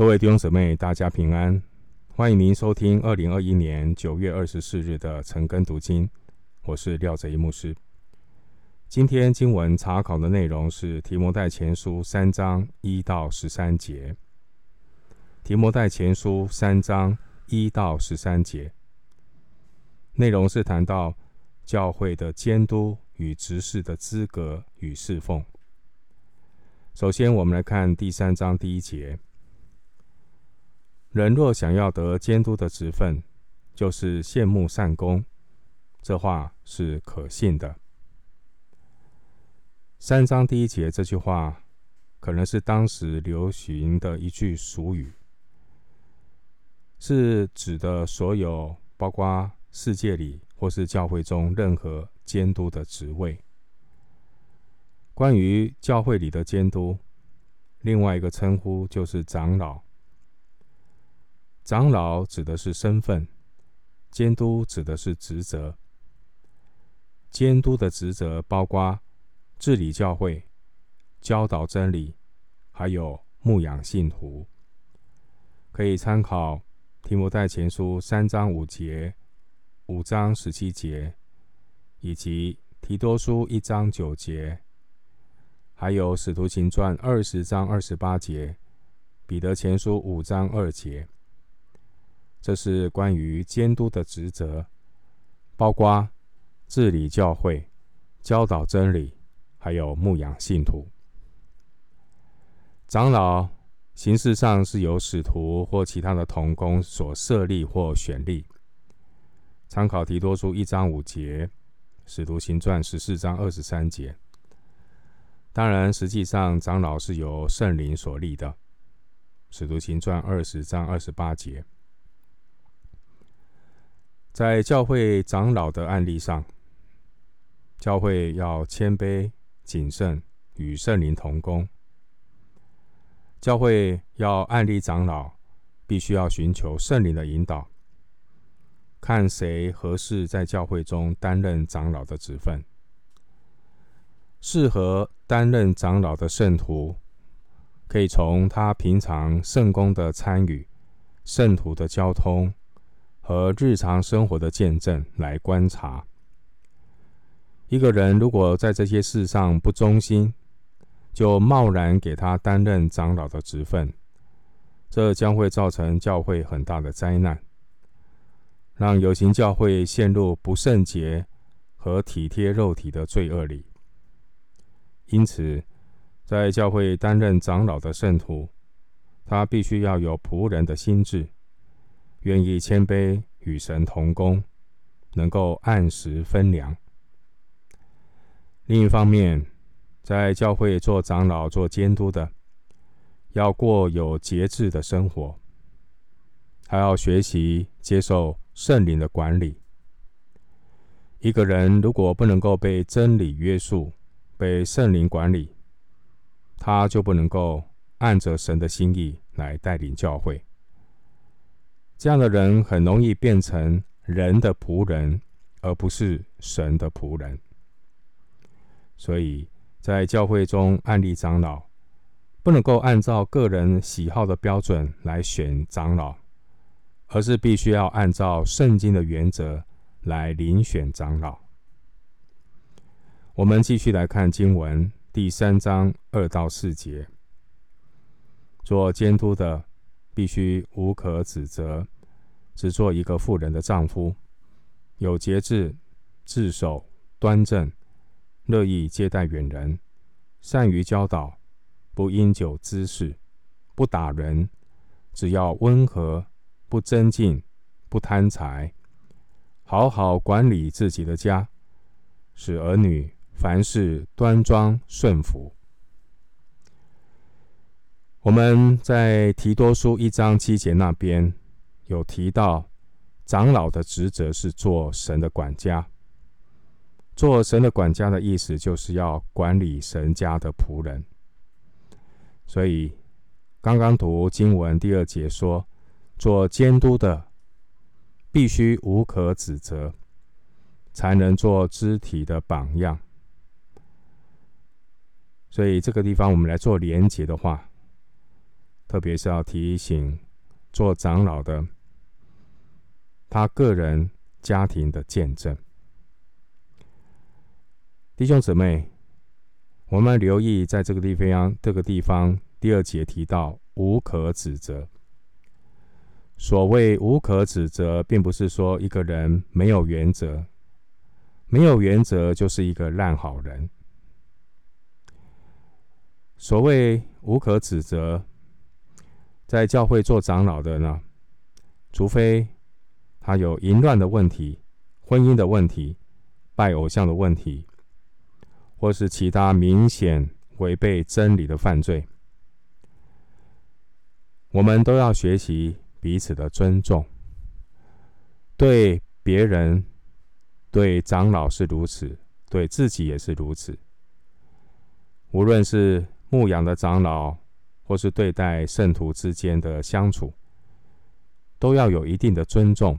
各位弟兄姊妹，大家平安！欢迎您收听二零二一年九月二十四日的晨更读经，我是廖泽一牧师。今天经文查考的内容是提摩太前书三章一到十三节。提摩太前书三章一到十三节，内容是谈到教会的监督与执事的资格与侍奉。首先，我们来看第三章第一节。人若想要得监督的职分，就是羡慕善功，这话是可信的。三章第一节这句话，可能是当时流行的一句俗语，是指的所有包括世界里或是教会中任何监督的职位。关于教会里的监督，另外一个称呼就是长老。长老指的是身份，监督指的是职责。监督的职责包括治理教会、教导真理，还有牧养信徒。可以参考提摩太前书三章五节、五章十七节，以及提多书一章九节，还有使徒行传二十章二十八节、彼得前书五章二节。这是关于监督的职责，包括治理教会、教导真理，还有牧养信徒。长老形式上是由使徒或其他的同工所设立或选立。参考提多书一章五节，使徒行传十四章二十三节。当然，实际上长老是由圣灵所立的。使徒行传二十章二十八节。在教会长老的案例上，教会要谦卑、谨慎，与圣灵同工。教会要按立长老，必须要寻求圣灵的引导，看谁合适在教会中担任长老的职分。适合担任长老的圣徒，可以从他平常圣工的参与、圣徒的交通。和日常生活的见证来观察，一个人如果在这些事上不忠心，就贸然给他担任长老的职分，这将会造成教会很大的灾难，让有形教会陷入不圣洁和体贴肉体的罪恶里。因此，在教会担任长老的圣徒，他必须要有仆人的心智。愿意谦卑与神同工，能够按时分粮。另一方面，在教会做长老、做监督的，要过有节制的生活，还要学习接受圣灵的管理。一个人如果不能够被真理约束、被圣灵管理，他就不能够按着神的心意来带领教会。这样的人很容易变成人的仆人，而不是神的仆人。所以在教会中按立长老，不能够按照个人喜好的标准来选长老，而是必须要按照圣经的原则来遴选长老。我们继续来看经文第三章二到四节，做监督的。必须无可指责，只做一个妇人的丈夫，有节制、自守、端正，乐意接待远人，善于教导，不因酒滋事，不打人，只要温和，不争竞，不贪财，好好管理自己的家，使儿女凡事端庄顺服。我们在提多书一章七节那边有提到，长老的职责是做神的管家。做神的管家的意思，就是要管理神家的仆人。所以，刚刚读经文第二节说，做监督的必须无可指责，才能做肢体的榜样。所以，这个地方我们来做连结的话。特别是要提醒做长老的，他个人家庭的见证。弟兄姊妹，我们留意在这个地方，这个地方第二节提到无可指责。所谓无可指责，并不是说一个人没有原则，没有原则就是一个烂好人。所谓无可指责。在教会做长老的呢，除非他有淫乱的问题、婚姻的问题、拜偶像的问题，或是其他明显违背真理的犯罪，我们都要学习彼此的尊重，对别人、对长老是如此，对自己也是如此。无论是牧养的长老，或是对待圣徒之间的相处，都要有一定的尊重，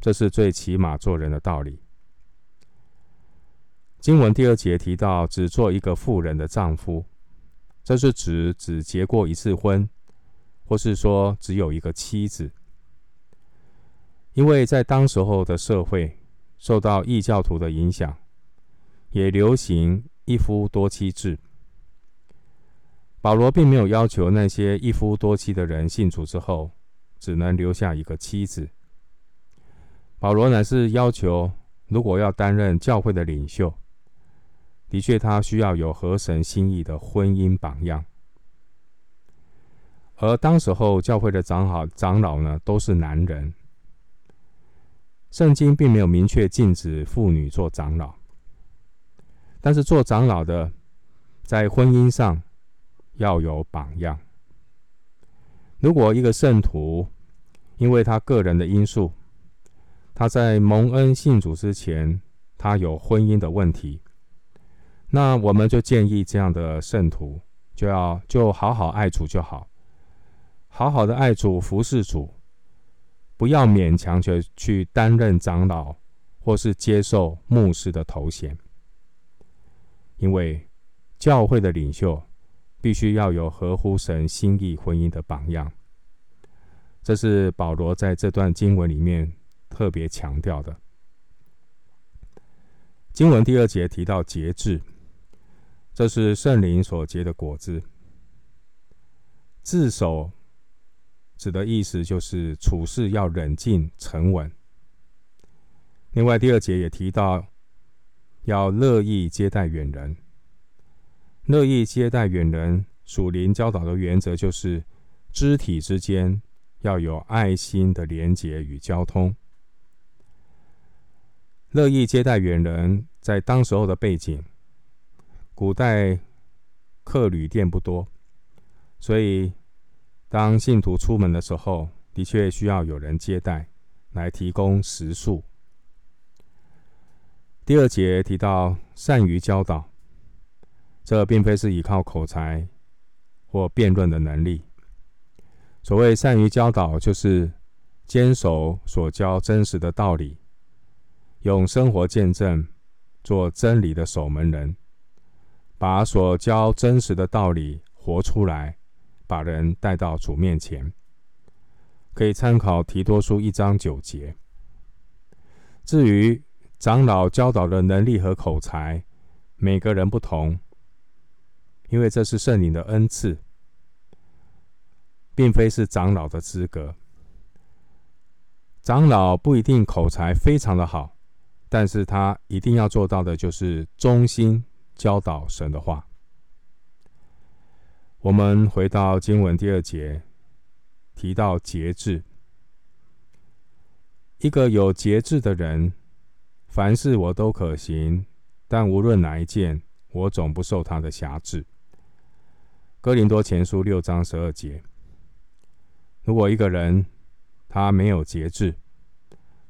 这是最起码做人的道理。经文第二节提到，只做一个妇人的丈夫，这是指只结过一次婚，或是说只有一个妻子。因为在当时候的社会，受到异教徒的影响，也流行一夫多妻制。保罗并没有要求那些一夫多妻的人信主之后只能留下一个妻子。保罗乃是要求，如果要担任教会的领袖，的确他需要有合神心意的婚姻榜样。而当时候教会的长老长老呢，都是男人。圣经并没有明确禁止妇女做长老，但是做长老的在婚姻上。要有榜样。如果一个圣徒因为他个人的因素，他在蒙恩信主之前，他有婚姻的问题，那我们就建议这样的圣徒就要就好好爱主就好，好好的爱主服侍主，不要勉强去去担任长老或是接受牧师的头衔，因为教会的领袖。必须要有合乎神心意婚姻的榜样，这是保罗在这段经文里面特别强调的。经文第二节提到节制，这是圣灵所结的果子。自守指的意思就是处事要冷静沉稳。另外，第二节也提到要乐意接待远人。乐意接待远人，属灵教导的原则就是肢体之间要有爱心的连结与交通。乐意接待远人，在当时候的背景，古代客旅店不多，所以当信徒出门的时候，的确需要有人接待，来提供食宿。第二节提到善于教导。这并非是依靠口才或辩论的能力。所谓善于教导，就是坚守所教真实的道理，用生活见证做真理的守门人，把所教真实的道理活出来，把人带到主面前。可以参考提多书一章九节。至于长老教导的能力和口才，每个人不同。因为这是圣灵的恩赐，并非是长老的资格。长老不一定口才非常的好，但是他一定要做到的就是忠心教导神的话。我们回到经文第二节，提到节制。一个有节制的人，凡事我都可行，但无论哪一件，我总不受他的辖制。哥林多前书六章十二节：如果一个人他没有节制，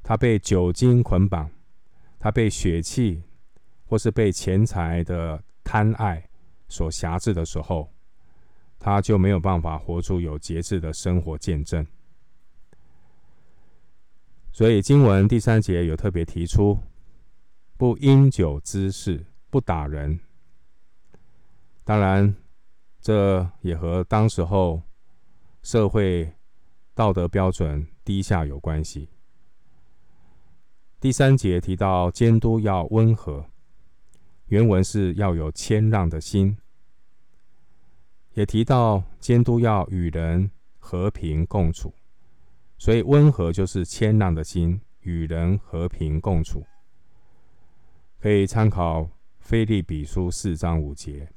他被酒精捆绑，他被血气或是被钱财的贪爱所辖制的时候，他就没有办法活出有节制的生活见证。所以经文第三节有特别提出：不因酒滋事，不打人。当然。这也和当时候社会道德标准低下有关系。第三节提到监督要温和，原文是要有谦让的心，也提到监督要与人和平共处，所以温和就是谦让的心，与人和平共处。可以参考腓立比书四章五节，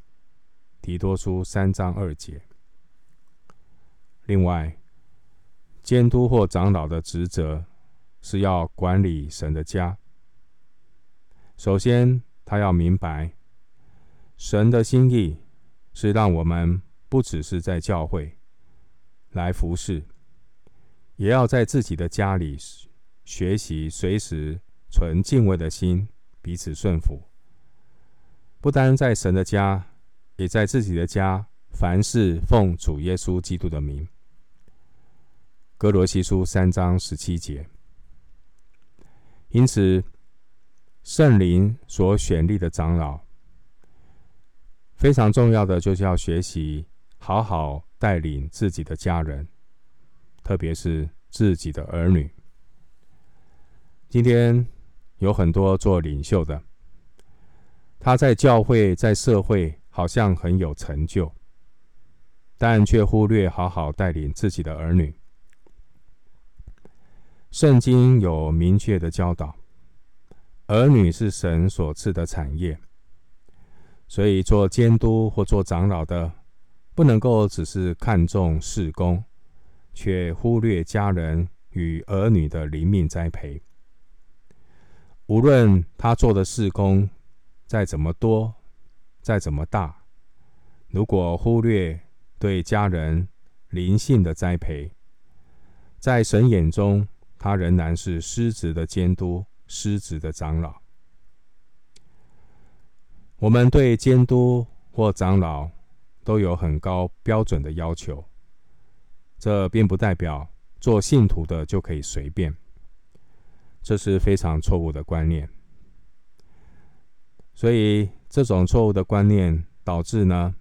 提多书三章二节。另外，监督或长老的职责是要管理神的家。首先，他要明白神的心意是让我们不只是在教会来服侍，也要在自己的家里学习，随时存敬畏的心。彼此顺服，不单在神的家，也在自己的家，凡事奉主耶稣基督的名。哥罗西书三章十七节。因此，圣灵所选立的长老，非常重要的就是要学习好好带领自己的家人，特别是自己的儿女。今天。有很多做领袖的，他在教会、在社会好像很有成就，但却忽略好好带领自己的儿女。圣经有明确的教导，儿女是神所赐的产业，所以做监督或做长老的，不能够只是看重事工，却忽略家人与儿女的灵命栽培。无论他做的事工再怎么多，再怎么大，如果忽略对家人灵性的栽培，在神眼中，他仍然是失职的监督、失职的长老。我们对监督或长老都有很高标准的要求，这并不代表做信徒的就可以随便。这是非常错误的观念，所以这种错误的观念导致呢，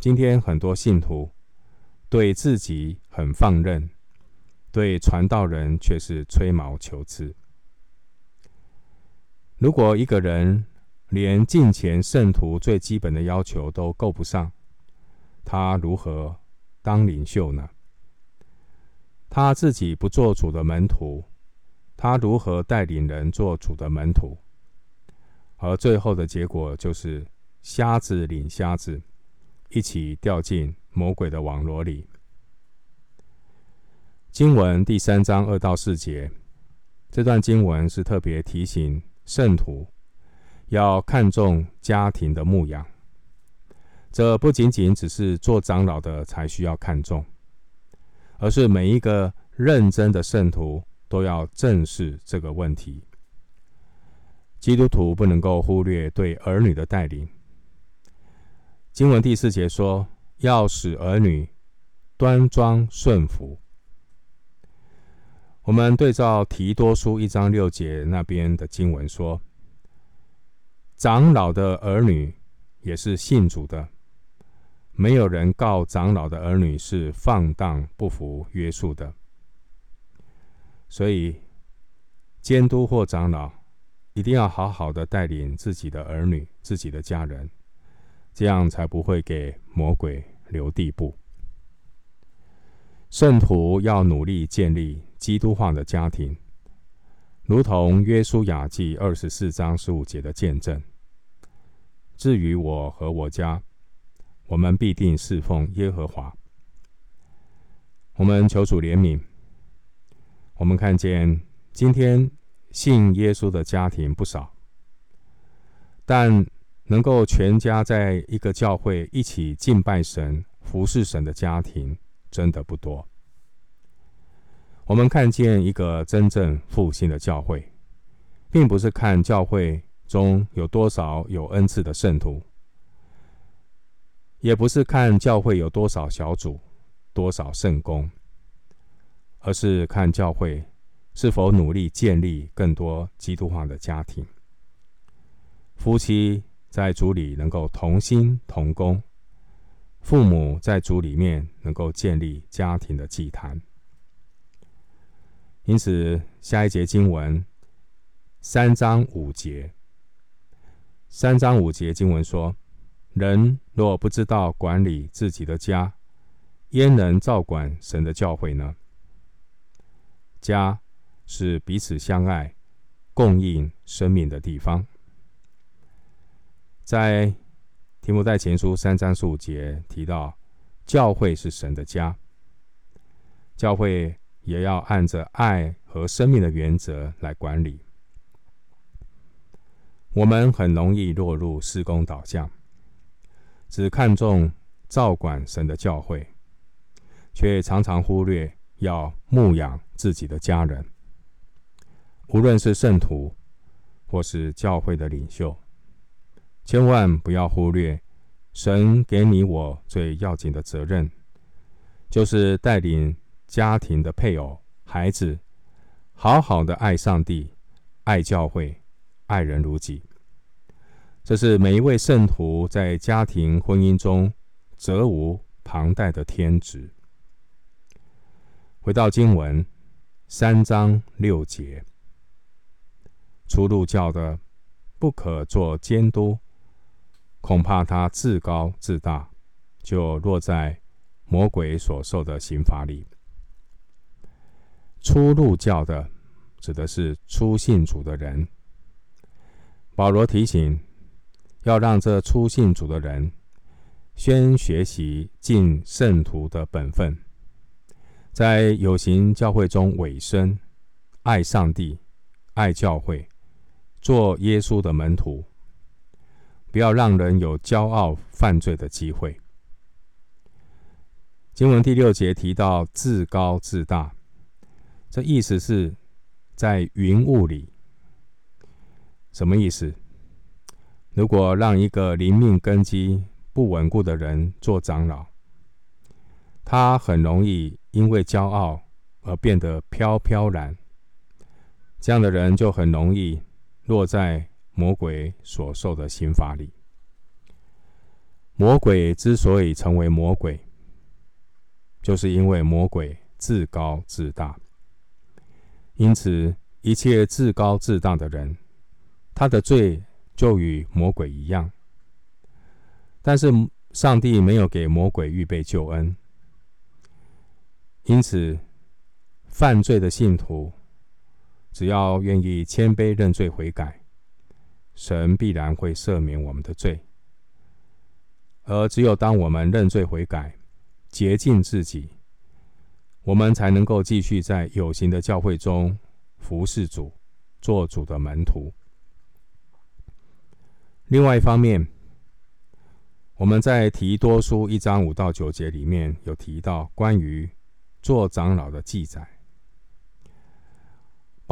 今天很多信徒对自己很放任，对传道人却是吹毛求疵。如果一个人连敬虔圣徒最基本的要求都够不上，他如何当领袖呢？他自己不做主的门徒。他如何带领人做主的门徒？而最后的结果就是瞎子领瞎子，一起掉进魔鬼的网罗里。经文第三章二到四节，这段经文是特别提醒圣徒要看重家庭的牧养。这不仅仅只是做长老的才需要看重，而是每一个认真的圣徒。都要正视这个问题。基督徒不能够忽略对儿女的带领。经文第四节说，要使儿女端庄顺服。我们对照提多书一章六节那边的经文说，长老的儿女也是信主的，没有人告长老的儿女是放荡不服约束的。所以，监督或长老一定要好好的带领自己的儿女、自己的家人，这样才不会给魔鬼留地步。圣徒要努力建立基督化的家庭，如同约书亚记二十四章十五节的见证。至于我和我家，我们必定侍奉耶和华。我们求主怜悯。我们看见今天信耶稣的家庭不少，但能够全家在一个教会一起敬拜神、服侍神的家庭真的不多。我们看见一个真正复兴的教会，并不是看教会中有多少有恩赐的圣徒，也不是看教会有多少小组、多少圣工。而是看教会是否努力建立更多基督化的家庭，夫妻在主里能够同心同工，父母在主里面能够建立家庭的祭坛。因此，下一节经文三章五节，三章五节经文说：“人若不知道管理自己的家，焉能照管神的教诲呢？”家是彼此相爱、供应生命的地方。在提摩太前书三章十五节提到，教会是神的家，教会也要按着爱和生命的原则来管理。我们很容易落入事工导向，只看重照管神的教会，却常常忽略要牧养自己的家人。无论是圣徒，或是教会的领袖。千万不要忽略神给你我最要紧的责任，就是带领家庭的配偶、孩子，好好的爱上帝、爱教会、爱人如己。这是每一位圣徒在家庭婚姻中责无旁贷的天职。回到经文三章六节，初入教的不可做监督。恐怕他自高自大，就落在魔鬼所受的刑罚里。初入教的，指的是初信主的人。保罗提醒，要让这初信主的人先学习尽圣徒的本分，在有形教会中委身，爱上帝，爱教会，做耶稣的门徒。不要让人有骄傲犯罪的机会。经文第六节提到自高自大，这意思是，在云雾里，什么意思？如果让一个灵命根基不稳固的人做长老，他很容易因为骄傲而变得飘飘然，这样的人就很容易落在。魔鬼所受的刑罚里，魔鬼之所以成为魔鬼，就是因为魔鬼自高自大。因此，一切自高自大的人，他的罪就与魔鬼一样。但是，上帝没有给魔鬼预备救恩，因此，犯罪的信徒只要愿意谦卑认罪悔改。神必然会赦免我们的罪，而只有当我们认罪悔改、洁净自己，我们才能够继续在有形的教会中服侍主、做主的门徒。另外一方面，我们在提多书一章五到九节里面有提到关于做长老的记载，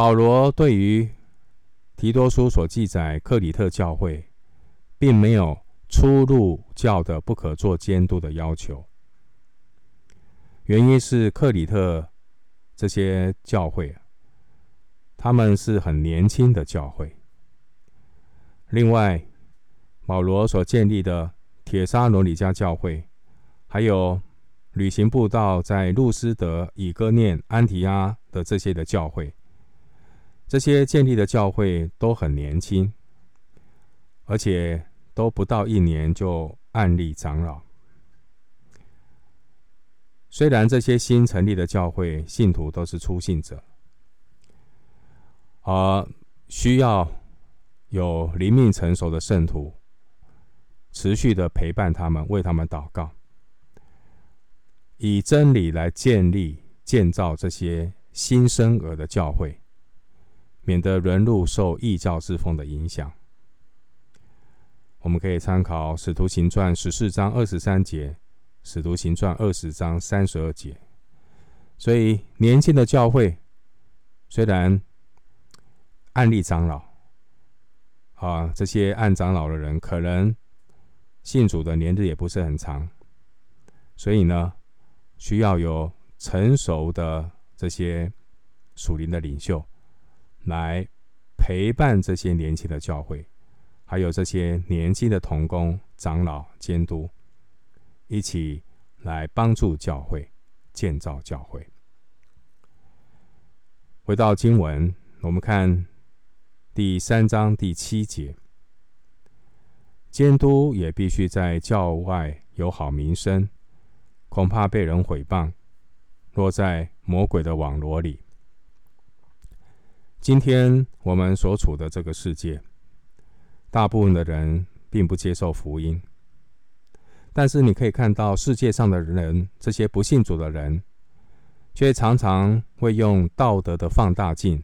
保罗对于提多书所记载，克里特教会并没有初入教的不可做监督的要求。原因是克里特这些教会，他们是很年轻的教会。另外，保罗所建立的铁沙罗里加教会，还有旅行布道在路斯德、以哥念、安提阿的这些的教会。这些建立的教会都很年轻，而且都不到一年就案例长老。虽然这些新成立的教会信徒都是初信者，而需要有灵命成熟的圣徒持续的陪伴他们，为他们祷告，以真理来建立建造这些新生儿的教会。免得沦入受异教之风的影响，我们可以参考《使徒行传》十四章二十三节，《使徒行传》二十章三十二节。所以，年轻的教会虽然案例长老，啊，这些按长老的人可能信主的年日也不是很长，所以呢，需要有成熟的这些属灵的领袖。来陪伴这些年轻的教会，还有这些年轻的童工、长老、监督，一起来帮助教会，建造教会。回到经文，我们看第三章第七节，监督也必须在教外有好名声，恐怕被人毁谤，落在魔鬼的网罗里。今天我们所处的这个世界，大部分的人并不接受福音，但是你可以看到世界上的人，这些不信主的人，却常常会用道德的放大镜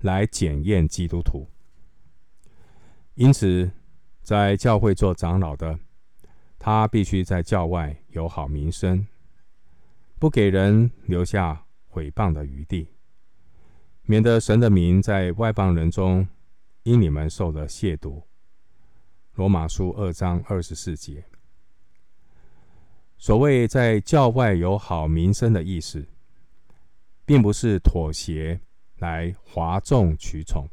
来检验基督徒。因此，在教会做长老的，他必须在教外有好名声，不给人留下毁谤的余地。免得神的名在外邦人中因你们受了亵渎。罗马书二章二十四节。所谓在教外有好名声的意思，并不是妥协来哗众取宠，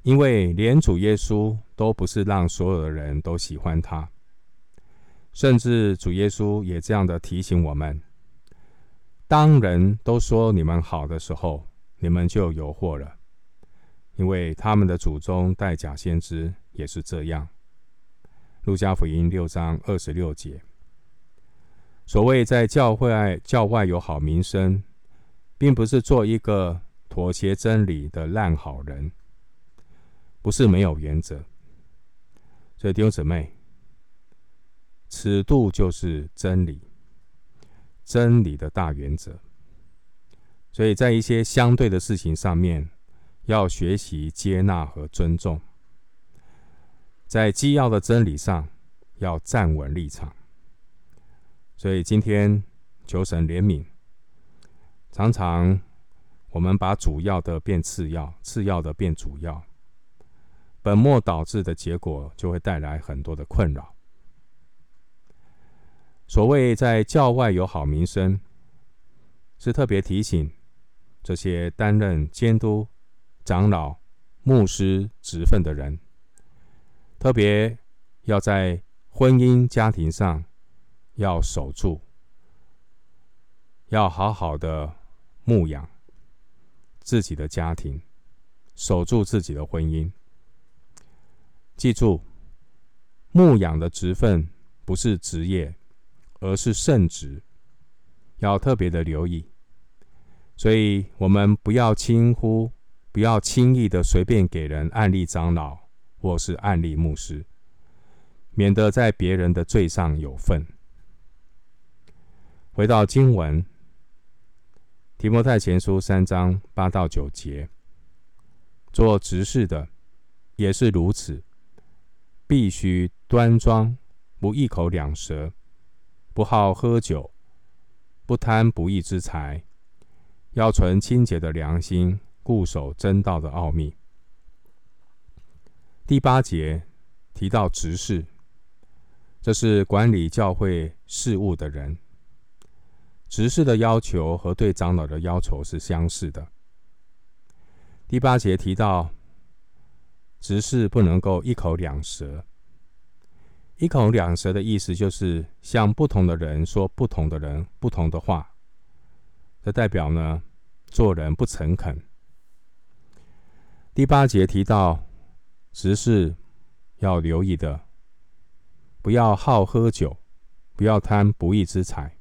因为连主耶稣都不是让所有的人都喜欢他，甚至主耶稣也这样的提醒我们：当人都说你们好的时候。你们就有祸了，因为他们的祖宗代假先知也是这样。路加福音六章二十六节。所谓在教会外教外有好名声，并不是做一个妥协真理的烂好人，不是没有原则。所以弟兄姊妹，尺度就是真理，真理的大原则。所以在一些相对的事情上面，要学习接纳和尊重；在基要的真理上，要站稳立场。所以今天求神怜悯，常常我们把主要的变次要，次要的变主要，本末倒置的结果就会带来很多的困扰。所谓在教外有好名声，是特别提醒。这些担任监督、长老、牧师职分的人，特别要在婚姻家庭上要守住，要好好的牧养自己的家庭，守住自己的婚姻。记住，牧养的职分不是职业，而是圣职，要特别的留意。所以，我们不要轻忽，不要轻易的随便给人案例长老或是案例牧师，免得在别人的罪上有份。回到经文，提摩太前书三章八到九节，做执事的也是如此，必须端庄，不一口两舌，不好喝酒，不贪不义之财。要存清洁的良心，固守真道的奥秘。第八节提到执事，这是管理教会事务的人。执事的要求和对长老的要求是相似的。第八节提到执事不能够一口两舌。一口两舌的意思就是向不同的人说不同的人不同的话。这代表呢，做人不诚恳。第八节提到，执事要留意的，不要好喝酒，不要贪不义之财。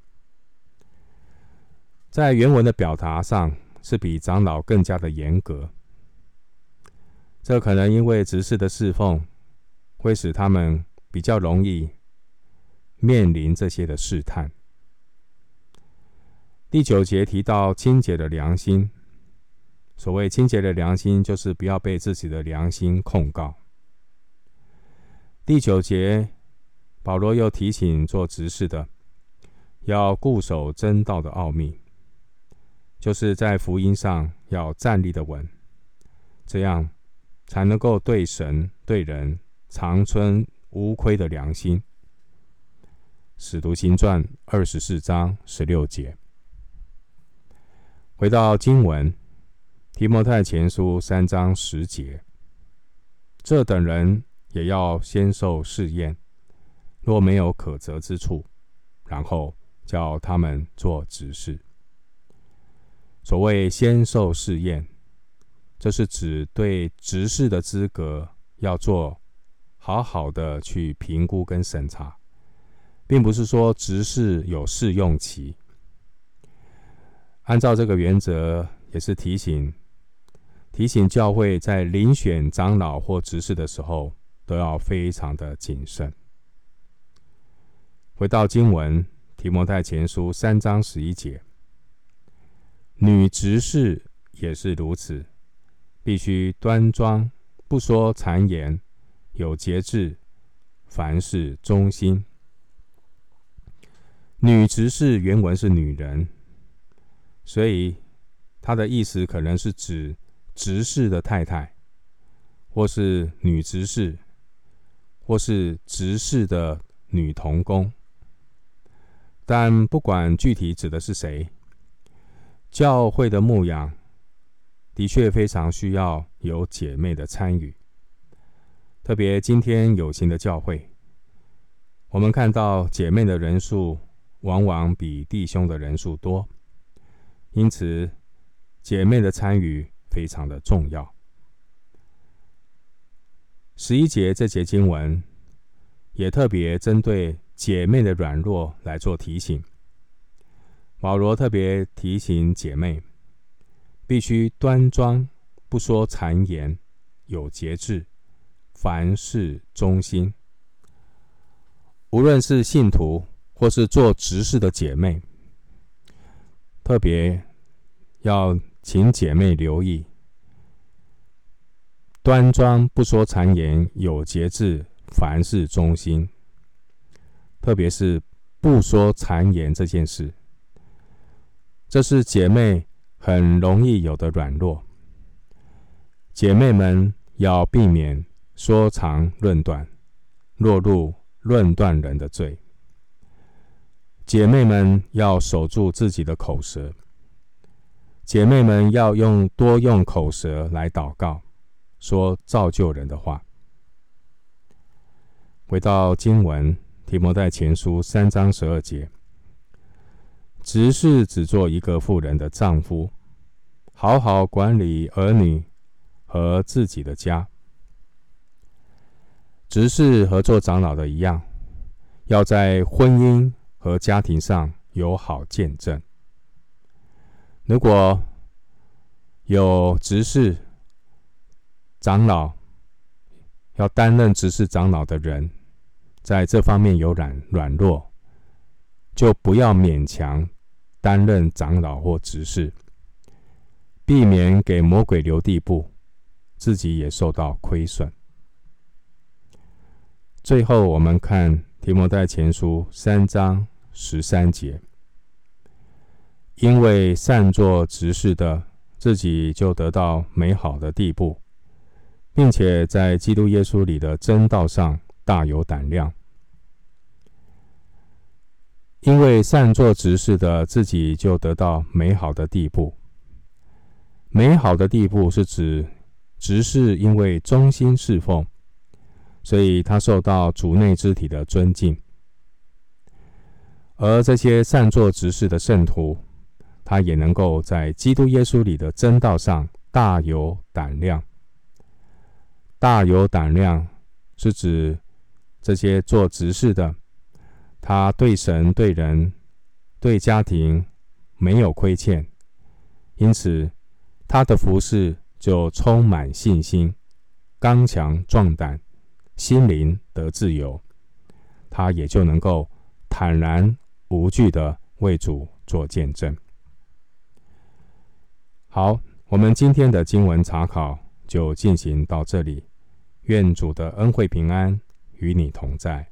在原文的表达上，是比长老更加的严格。这可能因为执事的侍奉，会使他们比较容易面临这些的试探。第九节提到清洁的良心，所谓清洁的良心，就是不要被自己的良心控告。第九节，保罗又提醒做执事的，要固守真道的奥秘，就是在福音上要站立的稳，这样才能够对神对人长存无亏的良心。使徒行传二十四章十六节。回到经文，提摩太前书三章十节，这等人也要先受试验，若没有可责之处，然后叫他们做执事。所谓先受试验，这是指对执事的资格要做好好的去评估跟审查，并不是说执事有试用期。按照这个原则，也是提醒提醒教会在遴选长老或执事的时候，都要非常的谨慎。回到经文，提摩太前书三章十一节。女执事也是如此，必须端庄，不说谗言，有节制，凡事忠心。女执事原文是女人，所以他的意思可能是指执事的太太，或是女执事，或是执事的女童工。但不管具体指的是谁。教会的牧养的确非常需要有姐妹的参与，特别今天有形的教会，我们看到姐妹的人数往往比弟兄的人数多，因此姐妹的参与非常的重要。十一节这节经文也特别针对姐妹的软弱来做提醒。保罗特别提醒姐妹，必须端庄，不说谗言，有节制，凡事忠心。无论是信徒或是做执事的姐妹，特别要请姐妹留意：端庄，不说谗言，有节制，凡事忠心。特别是不说谗言这件事。这是姐妹很容易有的软弱，姐妹们要避免说长论短，落入论断人的罪。姐妹们要守住自己的口舌，姐妹们要用多用口舌来祷告，说造就人的话。回到经文，提摩太前书三章十二节。执事只做一个妇人的丈夫，好好管理儿女和自己的家。执事和做长老的一样，要在婚姻和家庭上有好见证。如果有执事、长老要担任执事、长老的人，在这方面有软软弱。就不要勉强担任长老或执事，避免给魔鬼留地步，自己也受到亏损。最后，我们看提摩太前书三章十三节，因为善作执事的，自己就得到美好的地步，并且在基督耶稣里的真道上大有胆量。因为善作执事的，自己就得到美好的地步。美好的地步是指执事因为忠心侍奉，所以他受到主内肢体的尊敬。而这些善作执事的圣徒，他也能够在基督耶稣里的真道上大有胆量。大有胆量是指这些做执事的。他对神、对人、对家庭没有亏欠，因此他的服饰就充满信心、刚强壮胆，心灵得自由，他也就能够坦然无惧的为主做见证。好，我们今天的经文查考就进行到这里，愿主的恩惠平安与你同在。